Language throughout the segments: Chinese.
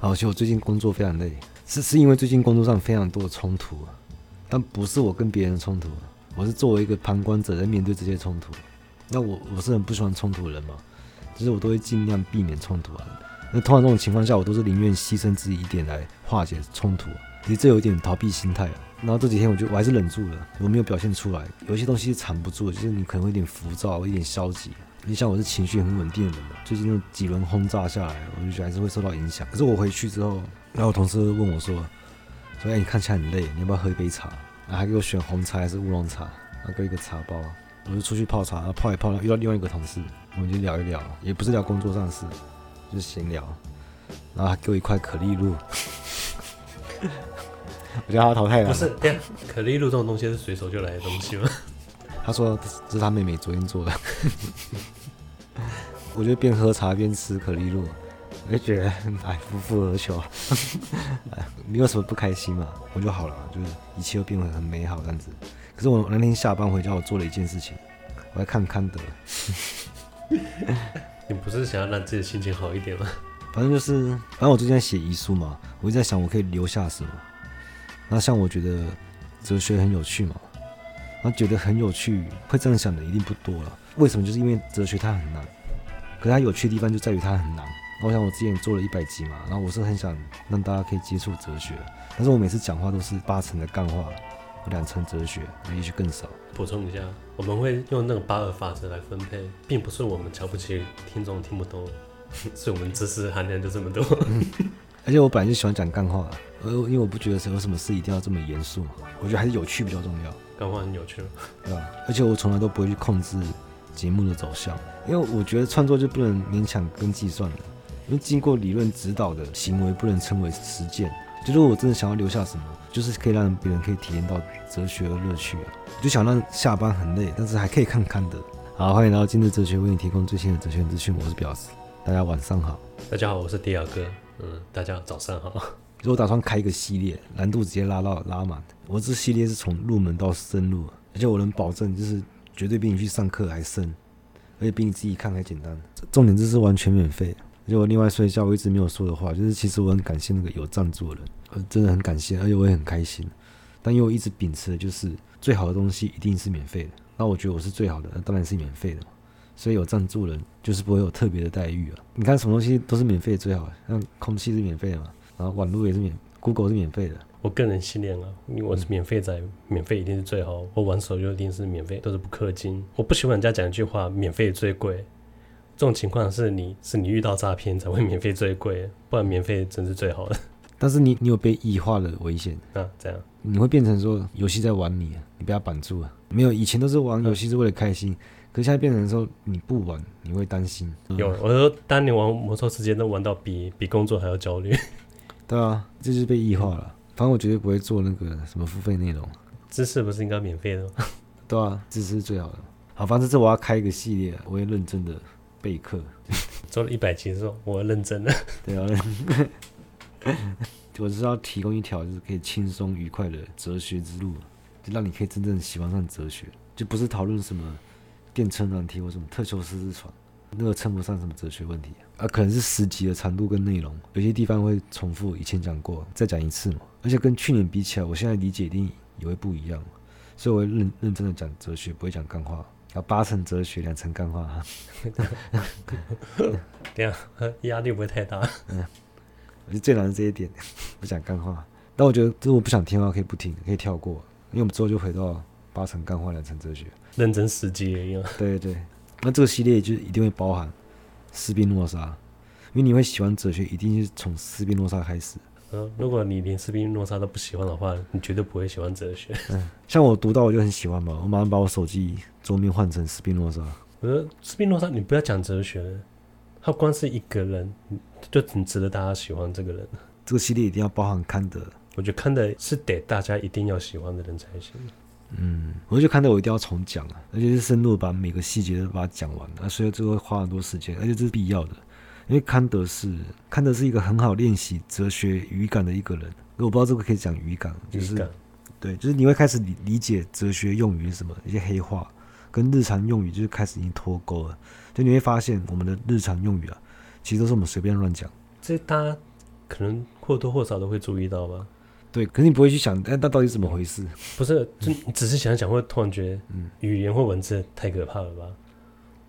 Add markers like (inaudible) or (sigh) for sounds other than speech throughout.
好，其实我最近工作非常累，是是因为最近工作上非常多的冲突，但不是我跟别人冲突，我是作为一个旁观者在面对这些冲突。那我我是很不喜欢冲突的人嘛，其实我都会尽量避免冲突啊。那通常这种情况下，我都是宁愿牺牲自己一点来化解冲突。其实这有点逃避心态啊。然后这几天我就我还是忍住了，我没有表现出来。有些东西是藏不住，就是你可能会有点浮躁，有点消极。你像我是情绪很稳定的人嘛，最近那几轮轰炸下来，我就觉得还是会受到影响。可是我回去之后，然后我同事问我说：“说哎，你看起来很累，你要不要喝一杯茶？”然后还给我选红茶还是乌龙茶，然后给我一个茶包。我就出去泡茶，然后泡一泡，遇到另外一个同事，我们就聊一聊，也不是聊工作上的事，就是闲聊。然后还给我一块可丽露。(laughs) 我觉得他淘汰了。不是，可丽露这种东西是随手就来的东西吗？(laughs) 他说这是他妹妹昨天做的。我就边喝茶边吃可丽露，我就觉得哎，夫复何求？哎，你有什么不开心嘛？我就好了，就是一切都变得很美好这样子。可是我那天下班回家，我做了一件事情，我在看康德。(laughs) 你不是想要让自己心情好一点吗？反正就是，反正我最近在写遗书嘛，我一直在想我可以留下什么。那像我觉得哲学很有趣嘛，然后觉得很有趣，会这样想的一定不多了。为什么？就是因为哲学它很难，可是它有趣的地方就在于它很难。我想我之前做了一百集嘛，然后我是很想让大家可以接触哲学，但是我每次讲话都是八成的干话，两成哲学，也许更少。补充一下，我们会用那个八二法则来分配，并不是我们瞧不起听众听不懂，(laughs) 是我们知识含量就这么多。(laughs) 而且我本来就喜欢讲干话，呃，因为我不觉得有什么事一定要这么严肃，我觉得还是有趣比较重要。干话很有趣，对吧？而且我从来都不会去控制节目的走向，因为我觉得创作就不能勉强跟计算了，因为经过理论指导的行为不能称为实践。就如果我真的想要留下什么，就是可以让别人可以体验到哲学的乐趣啊，我就想让下班很累，但是还可以看看的。好，欢迎来到今日哲学，为你提供最新的哲学资讯，我是表示，大家晚上好。大家好，我是迪亚哥。嗯，大家早上好。我打算开一个系列，难度直接拉到拉满。我这系列是从入门到深入，而且我能保证，就是绝对比你去上课还深，而且比你自己看还简单。重点就是完全免费。而且我另外说一下，我一直没有说的话，就是其实我很感谢那个有赞助的人，我真的很感谢，而且我也很开心。但因为我一直秉持的就是最好的东西一定是免费的，那我觉得我是最好的，那当然是免费的嘛。所以有赞助人就是不会有特别的待遇啊！你看什么东西都是免费最好，像空气是免费的嘛，然后网络也是免，Google 是免费的。我个人信念啊，因为我是免费仔，嗯、免费一定是最好。我玩手游一定是免费，都是不氪金。我不喜欢人家讲一句话，免费最贵。这种情况是你是你遇到诈骗才会免费最贵，不然免费真是最好的。但是你你有被异化的危险啊？这样你会变成说游戏在玩你，你被他绑住了。没有，以前都是玩游戏是为了开心。嗯可是现在变成说你不玩，你会担心。有，我说当你玩魔兽世界都玩到比比工作还要焦虑。对啊，这就是被异化了。反正我绝对不会做那个什么付费内容。知识不是应该免费的吗？对啊，知识是最好的。好，反正这我要开一个系列，我会认真的备课。做了一百集之后，我会认真的。对啊，(laughs) 我是要提供一条就是可以轻松愉快的哲学之路，就让你可以真正喜欢上哲学，就不是讨论什么。电车难题或什么特修斯之船，那个称不上什么哲学问题啊，可能是十集的长度跟内容，有些地方会重复以前讲过，再讲一次嘛。而且跟去年比起来，我现在理解一定也会不一样，所以我会认认真的讲哲学，不会讲干话。要八成哲学，两成干话。(laughs) 这样压力不会太大。嗯，我觉得最难的这一点，不讲干话。但我觉得，如果不想听的话，可以不听，可以跳过，因为我们之后就回到八成干话，两成哲学。认真实际一样。对对，那这个系列就一定会包含斯宾诺莎，因为你会喜欢哲学，一定是从斯宾诺莎开始。嗯，如果你连斯宾诺莎都不喜欢的话，你绝对不会喜欢哲学。嗯，像我读到我就很喜欢嘛，我马上把我手机桌面换成斯宾诺莎。我说斯宾诺莎，你不要讲哲学了，他光是一个人就挺值得大家喜欢这个人。这个系列一定要包含康德，我觉得康德是得大家一定要喜欢的人才行。嗯，我就看到我一定要重讲啊，而且是深入把每个细节都把它讲完啊，所以这会花很多时间，而且这是必要的，因为康德是康德是一个很好练习哲学语感的一个人。我不知道这个可以讲语感，就是感对，就是你会开始理理解哲学用语是什么，一些黑话跟日常用语就是开始已经脱钩了，就你会发现我们的日常用语啊，其实都是我们随便乱讲。这大家可能或多或少都会注意到吧。对，可是你不会去想，哎，那到底怎么回事？不是，就你只是想想，会突然觉得，嗯，语言或文字太可怕了吧？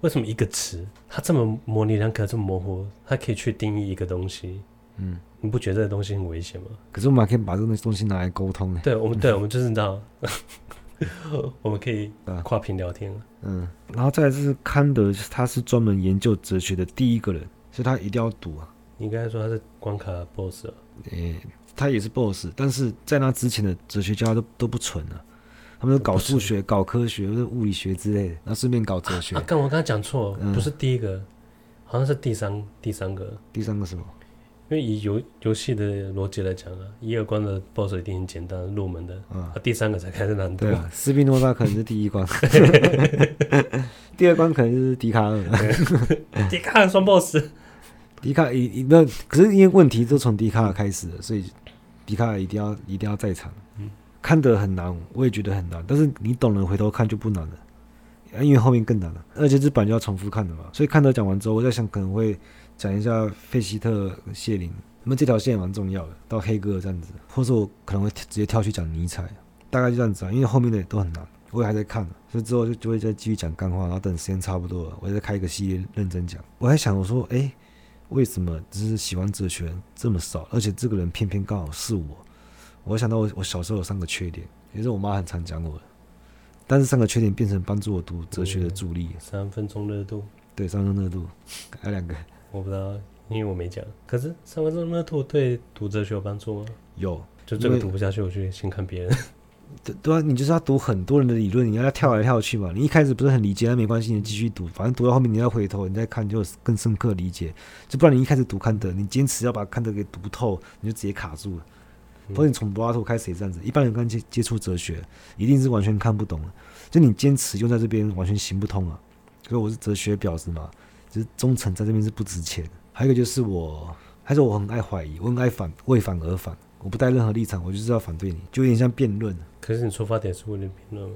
为什么一个词，它这么模棱两可，这么模糊，它可以去定义一个东西？嗯，你不觉得这个东西很危险吗？可是我们还可以把这个东西拿来沟通呢。对，我们对，(laughs) 我们就是知道，(laughs) 我们可以跨屏聊天。嗯，然后再来就是康德，他是专门研究哲学的第一个人，所以他一定要读啊。你刚才说他是关卡 BOSS 啊？诶。他也是 boss，但是在那之前的哲学家都都不纯了，他们都搞数学、搞科学或者物理学之类的，然后顺便搞哲学。啊，刚我刚才讲错，嗯、不是第一个，好像是第三第三个。第三个什么？因为以游游戏的逻辑来讲啊，一二关的 boss 一定很简单入门的，嗯、啊，第三个才开始难度。对啊，(laughs) 斯宾诺莎可能是第一关，(laughs) 第二关可能就是笛卡尔，(laughs) 笛卡尔双 boss。笛卡尔一一那可是因为问题都从笛卡尔开始的，所以。笛卡尔一定要一定要在场，看得很难，我也觉得很难，但是你懂了回头看就不难了，因为后面更难了，而且这版就要重复看的嘛。所以看到讲完之后，我在想可能会讲一下费希特、谢林，那么这条线也蛮重要的，到黑哥这样子，或者我可能会直接跳去讲尼采，大概就这样子啊，因为后面的都很难，我也还在看，所以之后就就会再继续讲干话，然后等时间差不多了，我再开一个系列认真讲。我还想我说，哎、为什么只是喜欢哲学这么少？而且这个人偏偏刚好是我。我想到我我小时候有三个缺点，也是我妈很常讲我的。但是三个缺点变成帮助我读哲学的助力。三分钟热度。对，三分钟热度。(laughs) 还有两个。我不知道，因为我没讲。可是三分钟热度对读哲学有帮助吗？有。就这个读不下去，我去先看别人。(laughs) 对对啊，你就是要读很多人的理论，你要要跳来跳去嘛。你一开始不是很理解，那没关系，你继续读，反正读到后面你要回头，你再看就更深刻理解。就不然你一开始读康德，你坚持要把康德给读透，你就直接卡住了。不过你从柏拉图开始也这样子，一般人刚接接触哲学，一定是完全看不懂。就你坚持用在这边完全行不通啊。所以我是哲学婊子嘛，就是忠诚在这边是不值钱。还有一个就是我，还是我很爱怀疑，我很爱反，为反而反。我不带任何立场，我就是要反对你，就有点像辩论。可是你出发点是为了辩论吗？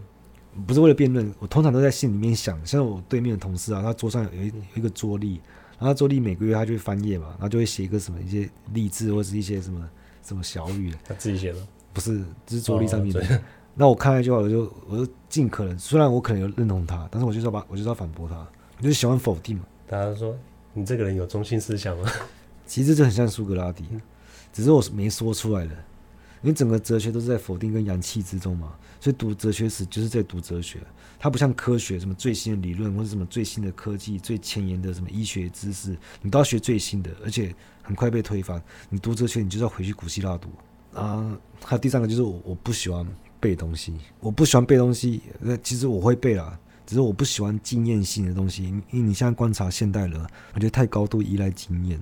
不是为了辩论，我通常都在心里面想。像我对面的同事啊，他桌上有一有一个桌历，然后桌历每个月他就会翻页嘛，然后就会写一个什么一些励志或者是一些什么什么小雨。他自己写的？不是，这是桌历上面的。哦、(laughs) 那我看了一句话，我就我就尽可能，虽然我可能有认同他，但是我就是要把我就是要反驳他，我就喜欢否定嘛。大家说你这个人有中心思想吗？其实就很像苏格拉底，只是我没说出来的。因为整个哲学都是在否定跟扬弃之中嘛，所以读哲学史就是在读哲学。它不像科学，什么最新的理论或者什么最新的科技、最前沿的什么医学知识，你都要学最新的，而且很快被推翻。你读哲学，你就是要回去古希腊读啊。还有第三个就是我我不喜欢背东西，我不喜欢背东西。那其实我会背啦，只是我不喜欢经验性的东西。因为你现在观察现代人，我觉得太高度依赖经验。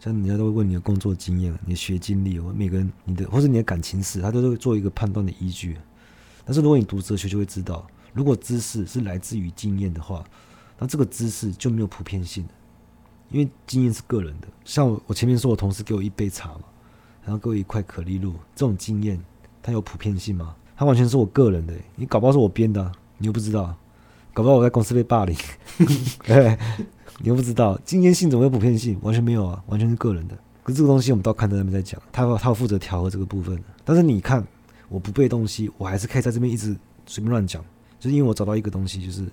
像人家都会问你的工作经验、你的学经历，或每个人你的或者你的感情史，他都会做一个判断的依据。但是如果你读哲学，就会知道，如果知识是来自于经验的话，那这个知识就没有普遍性的，因为经验是个人的。像我我前面说，我同事给我一杯茶嘛，然后给我一块可丽露，这种经验它有普遍性吗？它完全是我个人的，你搞不好是我编的，你又不知道，搞不好我在公司被霸凌。(laughs) 你又不知道经验性怎么有普遍性？完全没有啊，完全是个人的。可是这个东西我们到康德那边在讲，他他负责调和这个部分。但是你看，我不背东西，我还是可以在这边一直随便乱讲，就是因为我找到一个东西，就是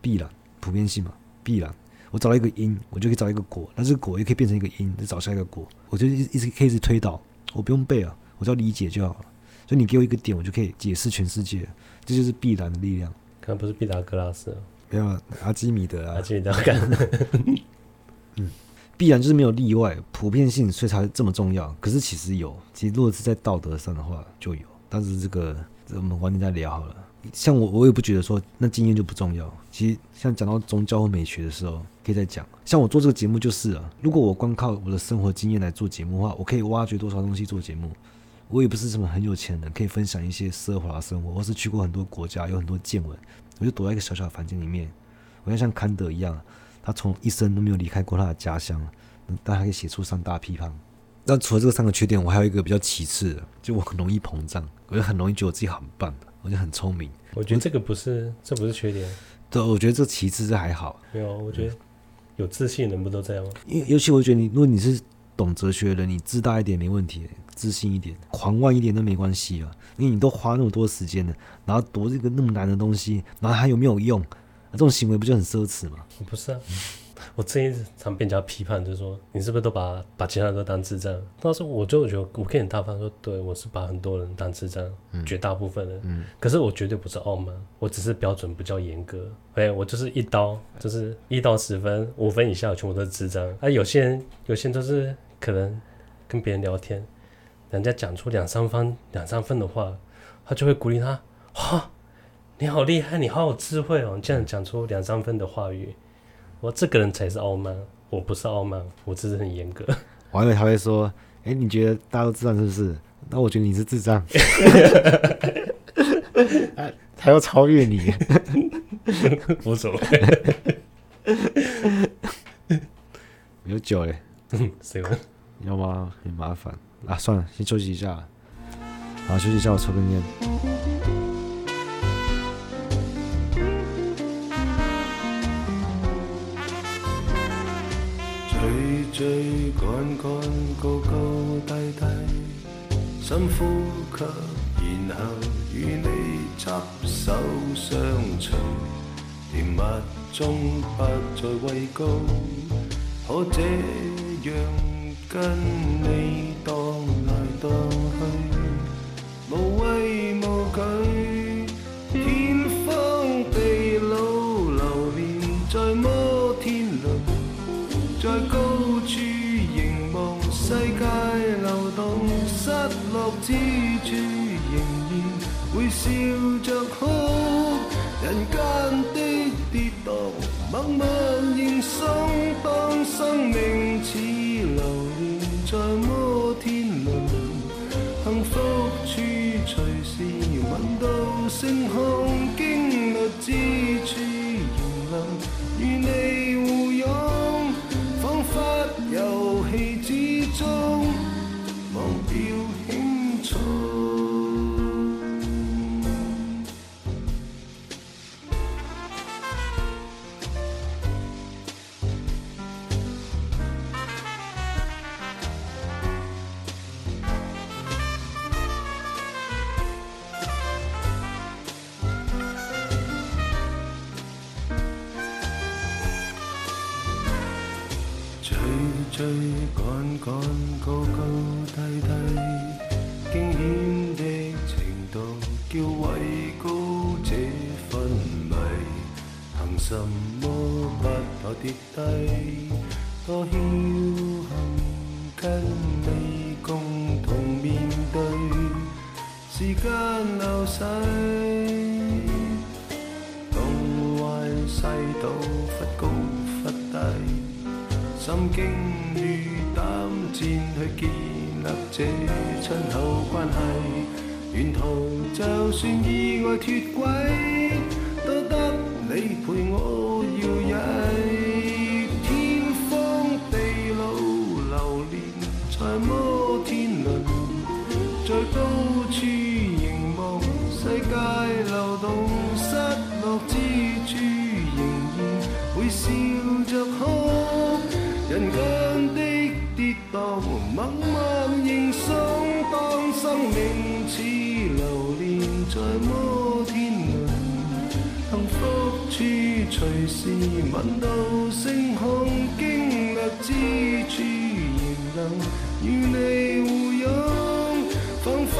必然普遍性嘛，必然。我找到一个因，我就可以找一个果，那这个果也可以变成一个因，再找下一个果。我就一一直可以一直推导，我不用背啊，我只要理解就好了。所以你给我一个点，我就可以解释全世界，这就是必然的力量。可能不是毕达哥拉斯。没有阿基米德啊，阿基米德干。(laughs) 嗯，必然就是没有例外，普遍性，所以才这么重要。可是其实有，其实如果是在道德上的话就有。但是这个我们晚点再聊好了。像我，我也不觉得说那经验就不重要。其实像讲到宗教或美学的时候，可以再讲。像我做这个节目就是啊，如果我光靠我的生活经验来做节目的话，我可以挖掘多少东西做节目。我也不是什么很有钱人，可以分享一些奢华的生活，或是去过很多国家，有很多见闻。我就躲在一个小小的房间里面，我要像康德一样，他从一生都没有离开过他的家乡，但他可以写出三大批判。那除了这三个缺点，我还有一个比较其次的，就我很容易膨胀，我就很容易觉得我自己很棒，我就很聪明。我觉得这个不是，这不是缺点。对，我觉得这其次这还好。没有，我觉得有自信的人不都这样吗？因为尤其我觉得你，如果你是懂哲学的人，你自大一点没问题，自信一点，狂妄一点都没关系啊。因为你都花那么多时间了，然后读这个那么难的东西，然后还有没有用？这种行为不就很奢侈吗？不是啊。我最近常被人家批判，就是说你是不是都把把其他人都当智障？当时我就觉得我可以很大方说，对，我是把很多人当智障，嗯、绝大部分人。嗯。可是我绝对不是傲慢，我只是标准比较严格。哎，我就是一刀，就是一到十分，五分以下全部都是智障。啊，有些人，有些人就是可能跟别人聊天，人家讲出两三分、两三分的话，他就会鼓励他，哇，你好厉害，你好有智慧哦，你竟然讲出两三分的话语。我这个人才是傲慢，我不是傲慢，我只是很严格。我还以为他会说：“哎，你觉得大家都智障是不是？那我觉得你是智障。(laughs) ”他要超越你，无所谓。(laughs) 有酒嘞？(laughs) 谁问？要吗？很麻烦啊！算了，先休息一下。好，休息一下，我抽根烟。追赶赶，高高低低，深呼吸，然后与你执手相随，甜蜜中不再畏高，可这样跟你荡来荡去，无畏之处仍然会笑着哭。人间的跌宕，默默认送。当生命似流连在摩天轮，幸福处随时闻到星空，高高低低，惊险的程度叫畏高这份迷。凭什么不怕跌低？多侥幸跟你共同面对，时间流逝，东歪西倒，忽高忽低。心惊与胆战去建立这亲厚关系，沿途就算意外脱轨，都得你陪我摇曳。跌宕，默默认送。当生命似流连在摩天轮，幸福处随时吻到星空，经历之处仍能与你互拥，仿佛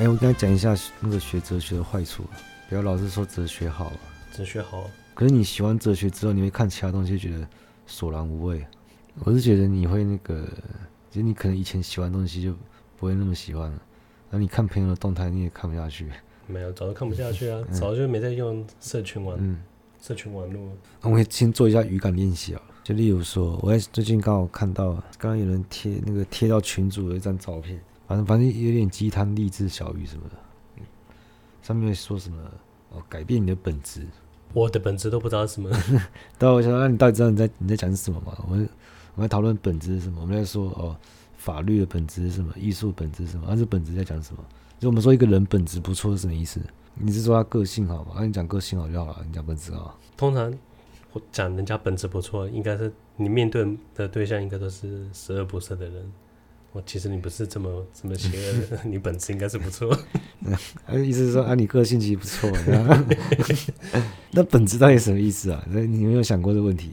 哎，我跟他讲一下那个学哲学的坏处，不要老是说哲学好，哲学好。可是你喜欢哲学之后，你会看其他东西，觉得索然无味。我是觉得你会那个，其实你可能以前喜欢的东西就不会那么喜欢了。那你看朋友的动态，你也看不下去。没有，早就看不下去啊，嗯、(laughs) 早就没在用社群网，嗯、社群网络。我们先做一下语感练习啊，就例如说，我最近刚好看到，刚刚有人贴那个贴到群主的一张照片，反正反正有点鸡汤励志小语什么的，上面说什么哦，改变你的本质。我的本质都不知道是什么。(laughs) 对，我想，那你到底知道你在你在讲什么吗？我们我们在讨论本质是什么？我们在说哦，法律的本质是什么？艺术本质是什么？那、啊、这本质在讲什么？就我们说一个人本质不错是什么意思？你是说他个性好吗？那、啊、你讲个性好就好了，你讲本质好。通常我讲人家本质不错，应该是你面对的对象应该都是十恶不赦的人。我其实你不是这么这么邪恶的，(laughs) 你本质应该是不错。(laughs) 啊，意思是说啊，你个性其实不错。(laughs) 那本质到底什么意思啊？那你有没有想过这个问题？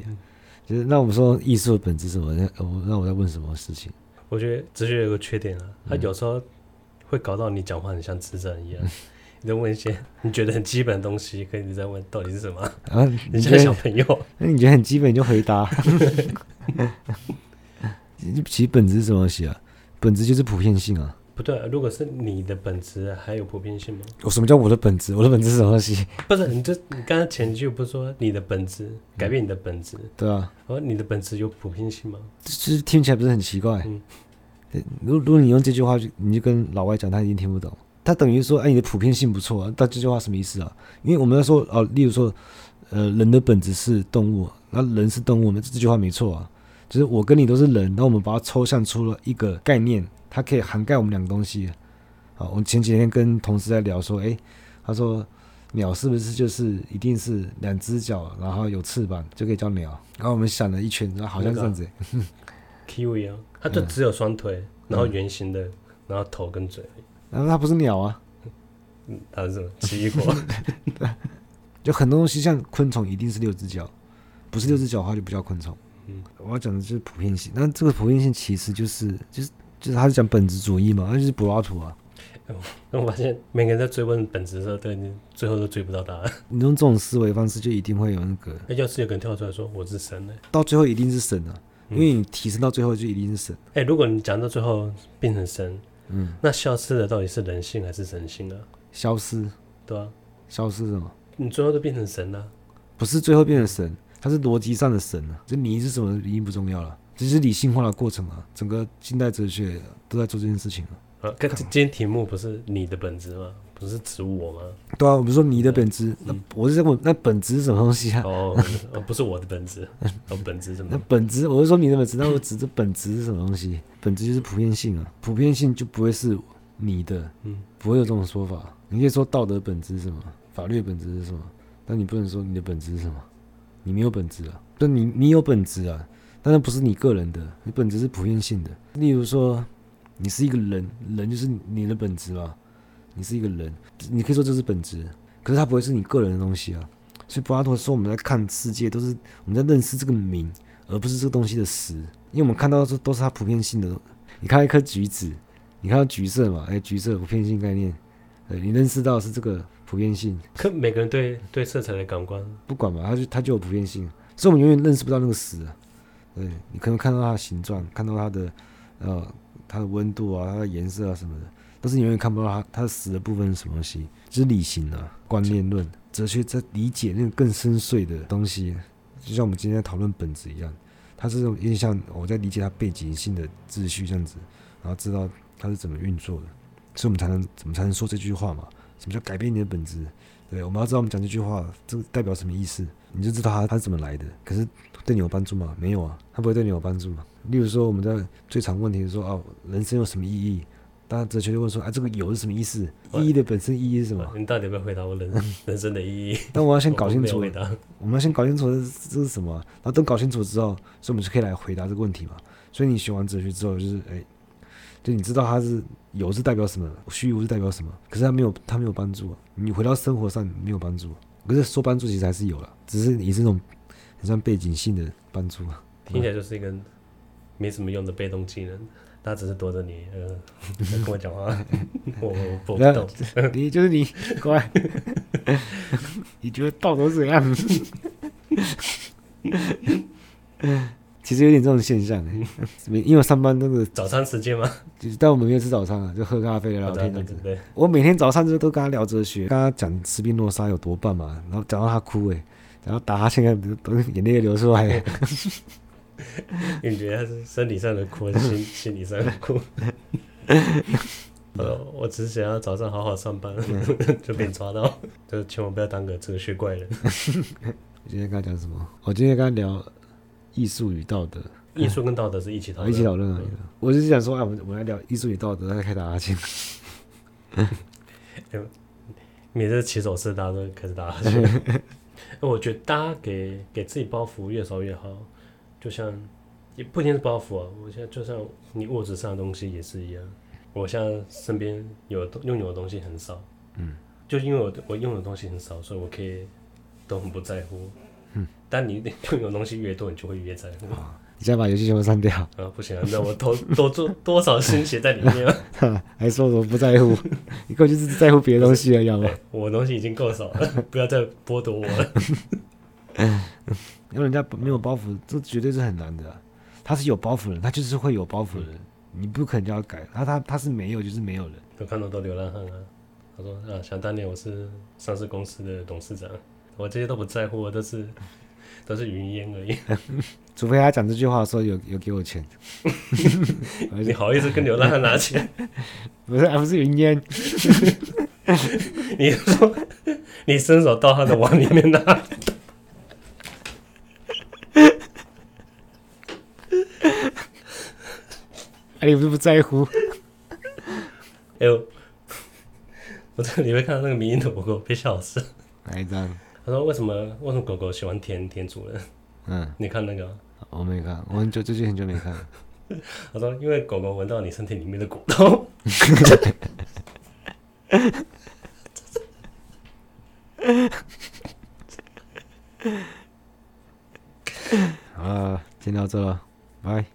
就是那我们说艺术的本质是什么？那我那我在问什么事情？我觉得哲学有个缺点啊，他有时候。会搞到你讲话很像智障一样，你在问一些你觉得很基本的东西，可是你在问到底是什么？啊，你像小朋友，那你觉得很基本你就回答。其实本质是什么东西啊？本质就是普遍性啊。不对，如果是你的本质还有普遍性吗？我什么叫我的本质？我的本质是什么东西？不是，你这你刚才前句不是说你的本质改变你的本质？对啊。而你的本质有普遍性吗？其实听起来不是很奇怪？嗯。如如果你用这句话，就你就跟老外讲，他一定听不懂。他等于说，哎，你的普遍性不错啊。但这句话什么意思啊？因为我们在说，哦，例如说，呃，人的本质是动物，那人是动物，那这句话没错啊。就是我跟你都是人，那我们把它抽象出了一个概念，它可以涵盖我们两个东西。好，我前几天跟同事在聊说，诶，他说鸟是不是就是一定是两只脚，然后有翅膀就可以叫鸟？然后我们想了一圈，然后好像是这样子。Kiwi 啊。它就只有双腿，嗯、然后圆形的，嗯、然后头跟嘴。然后它不是鸟啊，嗯，它是什么？奇异果。(laughs) 就很多东西，像昆虫一定是六只脚，不是六只脚的话就不叫昆虫。嗯，我要讲的就是普遍性。那这个普遍性其实就是就是就是他是讲本质主义嘛，那就是柏拉图啊。那我发现每个人在追问本质的时候，对你最后都追不到答案。你用这种思维方式，就一定会有那个。那要是有个人跳出来说我是神呢？到最后一定是神啊。因为你提升到最后就一定是神。哎、欸，如果你讲到最后变成神，嗯，那消失的到底是人性还是神性啊？消失，对啊，消失什么？你最后都变成神了？不是最后变成神，它是逻辑上的神啊。这你是什么已经不重要了，这是理性化的过程啊。整个近代哲学都在做这件事情啊。啊，今天题目不是你的本质吗？不是指我吗？对啊，我不是说你的本质，那我是在问，那本质是什么东西啊？(laughs) 哦，不是我的本质，哦，本质是什么？那本质，我是说你的本质，那我指的本质是什么东西？本质就是普遍性啊，普遍性就不会是你的，嗯，不会有这种说法。你可以说道德本质是什么？法律本质是什么？但你不能说你的本质是什么？你没有本质啊，就你你有本质啊，但是不是你个人的，你本质是普遍性的。例如说，你是一个人，人就是你的本质嘛。你是一个人，你可以说这是本质，可是它不会是你个人的东西啊。所以柏拉图说，我们在看世界都是我们在认识这个名，而不是这个东西的实。因为我们看到的都是它普遍性的。你看一颗橘子，你看到橘色嘛？哎，橘色普遍性概念，呃，你认识到是这个普遍性。可每个人对对色彩的感官不管嘛，它就它就有普遍性，所以我们永远认识不到那个死。对，你可能看到它的形状，看到它的呃它的温度啊，它的颜色啊什么的。但是你永远看不到它，它死的部分是什么东西？就是理性啊，观念论、哲学在理解那个更深邃的东西，就像我们今天在讨论本质一样，它是有点像我在理解它背景性的秩序这样子，然后知道它是怎么运作的，所以我们才能怎么才能说这句话嘛？什么叫改变你的本质？对，我们要知道我们讲这句话这个代表什么意思，你就知道它它是怎么来的。可是对你有帮助吗？没有啊，它不会对你有帮助嘛。例如说我们在最常问题是说啊，人生有什么意义？大家，哲学就问说：“啊，这个有是什么意思？意义的本身意义是什么？”你到底有没有回答我人 (laughs) 人生的意义？但我要先搞清楚。我，我们要先搞清楚这是这是什么，然后等搞清楚之后，所以我们就可以来回答这个问题嘛。所以你学完哲学之后，就是哎，就你知道它是有是代表什么，虚无是代表什么，可是它没有它没有帮助。你回到生活上没有帮助，可是说帮助其实还是有了，只是你是那种很像背景性的帮助。听起来就是一个没什么用的被动技能。他只是躲着你，呃，跟我讲话，(laughs) 我我不懂。你就是你，乖。(laughs) 你觉得道德怎样？(laughs) 其实有点这种现象，(laughs) 因为我上班都是早餐时间嘛？就是但我们没有吃早餐啊，就喝咖啡聊天这样子。对，我每天早上就都跟他聊哲学，跟他讲斯宾诺莎有多棒嘛，然后讲到他哭哎，然后打哈欠，都眼泪流出来。(laughs) 你觉得他是身体上的哭，还是心心理上的哭？(laughs) 呃，我只是想要早上好好上班，就被抓到，就千万不要当个哲学怪人。我今天跟他讲什么？我今天跟他聊。艺术与道德，艺术跟道德是一起讨论，一起讨论而已。我就是想说，哎，我们我们来聊艺术与道德，再开打哈欠。(laughs) 每次起手式，大家都开始打哈欠。(laughs) 我觉得大家给给自己包袱越少越好，就像也不一定是包袱啊。我现在就像你物质上的东西也是一样。我现在身边有拥有的东西很少，嗯，就因为我我拥有的东西很少，所以我可以都很不在乎。但你拥有东西越多，你就会越在乎。你现在把游戏全部删掉啊！不行，那我投多做多少心血在里面啊？(laughs) 还说什么不在乎？你根本就是在乎别的东西而已，好吗？我东西已经够少了，不要再剥夺我了。(laughs) 因为人家没有包袱，这绝对是很难的啊。他是有包袱的人，他就是会有包袱的人，你不可能叫他改。他他他是没有，就是没有人。都看到都流浪汉啊！他说啊，想当年我是上市公司的董事长，我这些都不在乎，我都是。都是云烟而已，(laughs) 除非他讲这句话的时候有有给我钱，(laughs) 你好意思跟流浪汉拿钱？不是，还不是云烟。(laughs) 你说你伸手到他的碗里面拿，哎，你不是不在乎？哎呦，我这里面看到那个迷因的，我被笑死。哪一张？他说：“为什么为什么狗狗喜欢舔舔主人？”嗯，你看那个？我没看，我很久最近很久没看。他说：“因为狗狗闻到你身体里面的骨头。(laughs) ”好了，今天到这了，拜。